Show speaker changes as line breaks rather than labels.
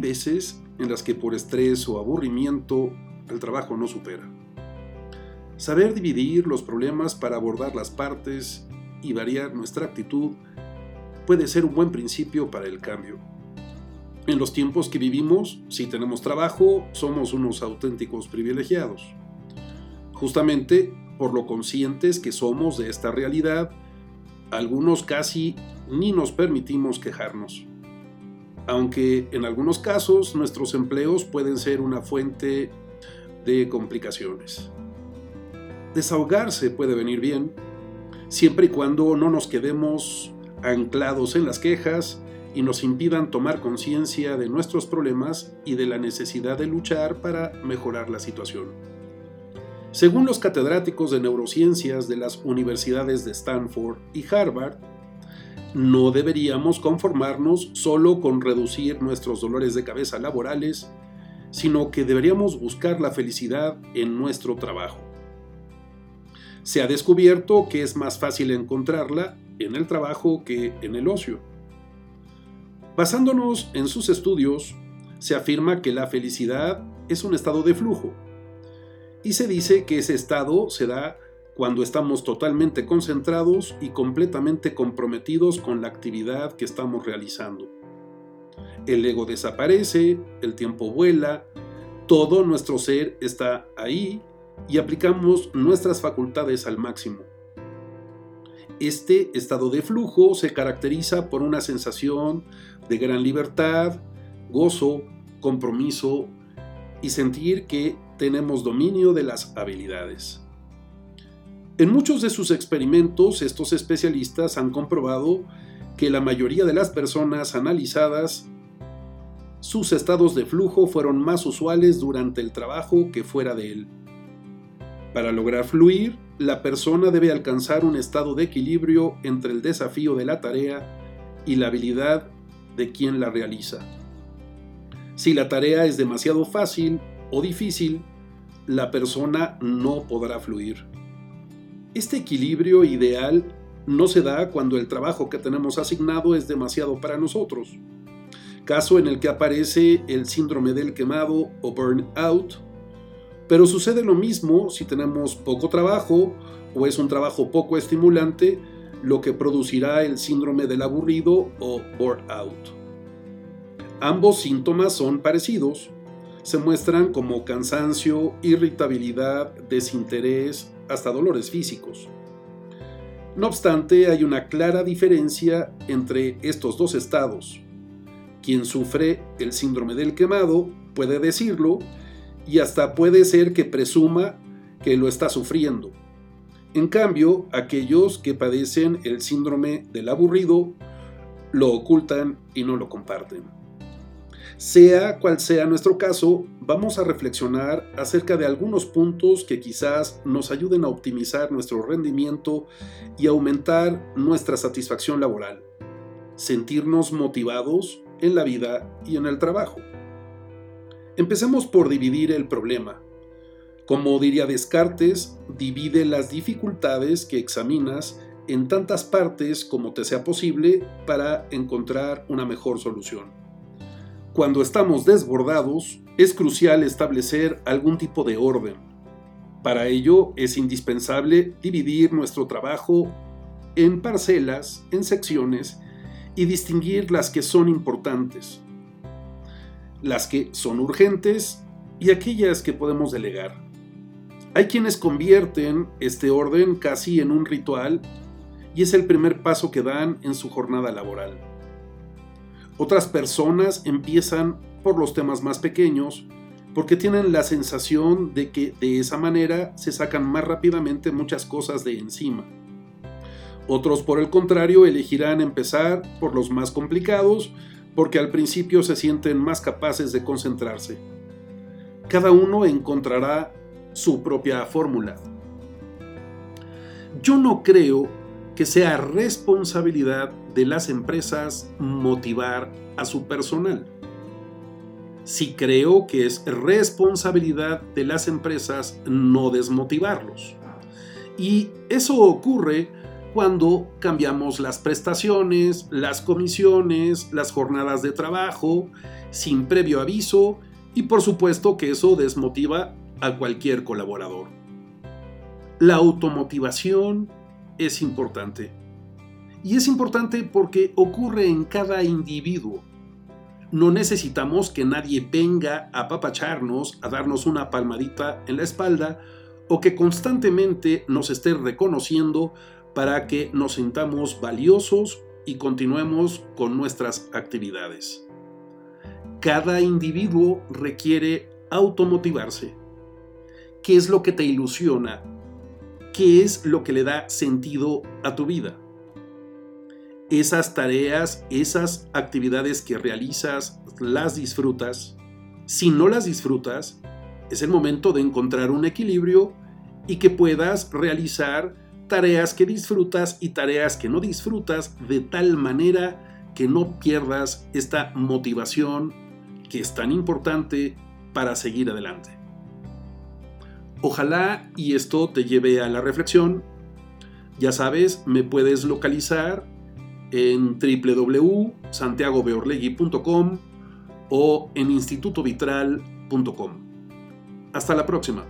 veces en las que por estrés o aburrimiento el trabajo no supera. Saber dividir los problemas para abordar las partes y variar nuestra actitud puede ser un buen principio para el cambio. En los tiempos que vivimos, si tenemos trabajo, somos unos auténticos privilegiados. Justamente por lo conscientes que somos de esta realidad, algunos casi ni nos permitimos quejarnos. Aunque en algunos casos nuestros empleos pueden ser una fuente de complicaciones. Desahogarse puede venir bien, siempre y cuando no nos quedemos anclados en las quejas y nos impidan tomar conciencia de nuestros problemas y de la necesidad de luchar para mejorar la situación. Según los catedráticos de neurociencias de las universidades de Stanford y Harvard, no deberíamos conformarnos solo con reducir nuestros dolores de cabeza laborales, sino que deberíamos buscar la felicidad en nuestro trabajo. Se ha descubierto que es más fácil encontrarla en el trabajo que en el ocio. Basándonos en sus estudios, se afirma que la felicidad es un estado de flujo, y se dice que ese estado se da cuando estamos totalmente concentrados y completamente comprometidos con la actividad que estamos realizando. El ego desaparece, el tiempo vuela, todo nuestro ser está ahí y aplicamos nuestras facultades al máximo. Este estado de flujo se caracteriza por una sensación de gran libertad, gozo, compromiso y sentir que tenemos dominio de las habilidades. En muchos de sus experimentos, estos especialistas han comprobado que la mayoría de las personas analizadas, sus estados de flujo fueron más usuales durante el trabajo que fuera de él. Para lograr fluir, la persona debe alcanzar un estado de equilibrio entre el desafío de la tarea y la habilidad de quien la realiza. Si la tarea es demasiado fácil o difícil, la persona no podrá fluir. Este equilibrio ideal no se da cuando el trabajo que tenemos asignado es demasiado para nosotros, caso en el que aparece el síndrome del quemado o burnout, pero sucede lo mismo si tenemos poco trabajo o es un trabajo poco estimulante, lo que producirá el síndrome del aburrido o burnout. Ambos síntomas son parecidos. Se muestran como cansancio, irritabilidad, desinterés, hasta dolores físicos. No obstante, hay una clara diferencia entre estos dos estados. Quien sufre el síndrome del quemado puede decirlo y hasta puede ser que presuma que lo está sufriendo. En cambio, aquellos que padecen el síndrome del aburrido lo ocultan y no lo comparten. Sea cual sea nuestro caso, vamos a reflexionar acerca de algunos puntos que quizás nos ayuden a optimizar nuestro rendimiento y aumentar nuestra satisfacción laboral, sentirnos motivados en la vida y en el trabajo. Empecemos por dividir el problema. Como diría Descartes, divide las dificultades que examinas en tantas partes como te sea posible para encontrar una mejor solución. Cuando estamos desbordados, es crucial establecer algún tipo de orden. Para ello es indispensable dividir nuestro trabajo en parcelas, en secciones, y distinguir las que son importantes, las que son urgentes y aquellas que podemos delegar. Hay quienes convierten este orden casi en un ritual y es el primer paso que dan en su jornada laboral. Otras personas empiezan por los temas más pequeños porque tienen la sensación de que de esa manera se sacan más rápidamente muchas cosas de encima. Otros, por el contrario, elegirán empezar por los más complicados porque al principio se sienten más capaces de concentrarse. Cada uno encontrará su propia fórmula. Yo no creo que sea responsabilidad de las empresas motivar a su personal. Sí creo que es responsabilidad de las empresas no desmotivarlos. Y eso ocurre cuando cambiamos las prestaciones, las comisiones, las jornadas de trabajo, sin previo aviso y por supuesto que eso desmotiva a cualquier colaborador. La automotivación es importante. Y es importante porque ocurre en cada individuo. No necesitamos que nadie venga a apapacharnos, a darnos una palmadita en la espalda o que constantemente nos esté reconociendo para que nos sintamos valiosos y continuemos con nuestras actividades. Cada individuo requiere automotivarse. ¿Qué es lo que te ilusiona? ¿Qué es lo que le da sentido a tu vida? Esas tareas, esas actividades que realizas, las disfrutas. Si no las disfrutas, es el momento de encontrar un equilibrio y que puedas realizar tareas que disfrutas y tareas que no disfrutas de tal manera que no pierdas esta motivación que es tan importante para seguir adelante. Ojalá y esto te lleve a la reflexión. Ya sabes, me puedes localizar en www.santiagobeorlegui.com o en institutovitral.com. Hasta la próxima.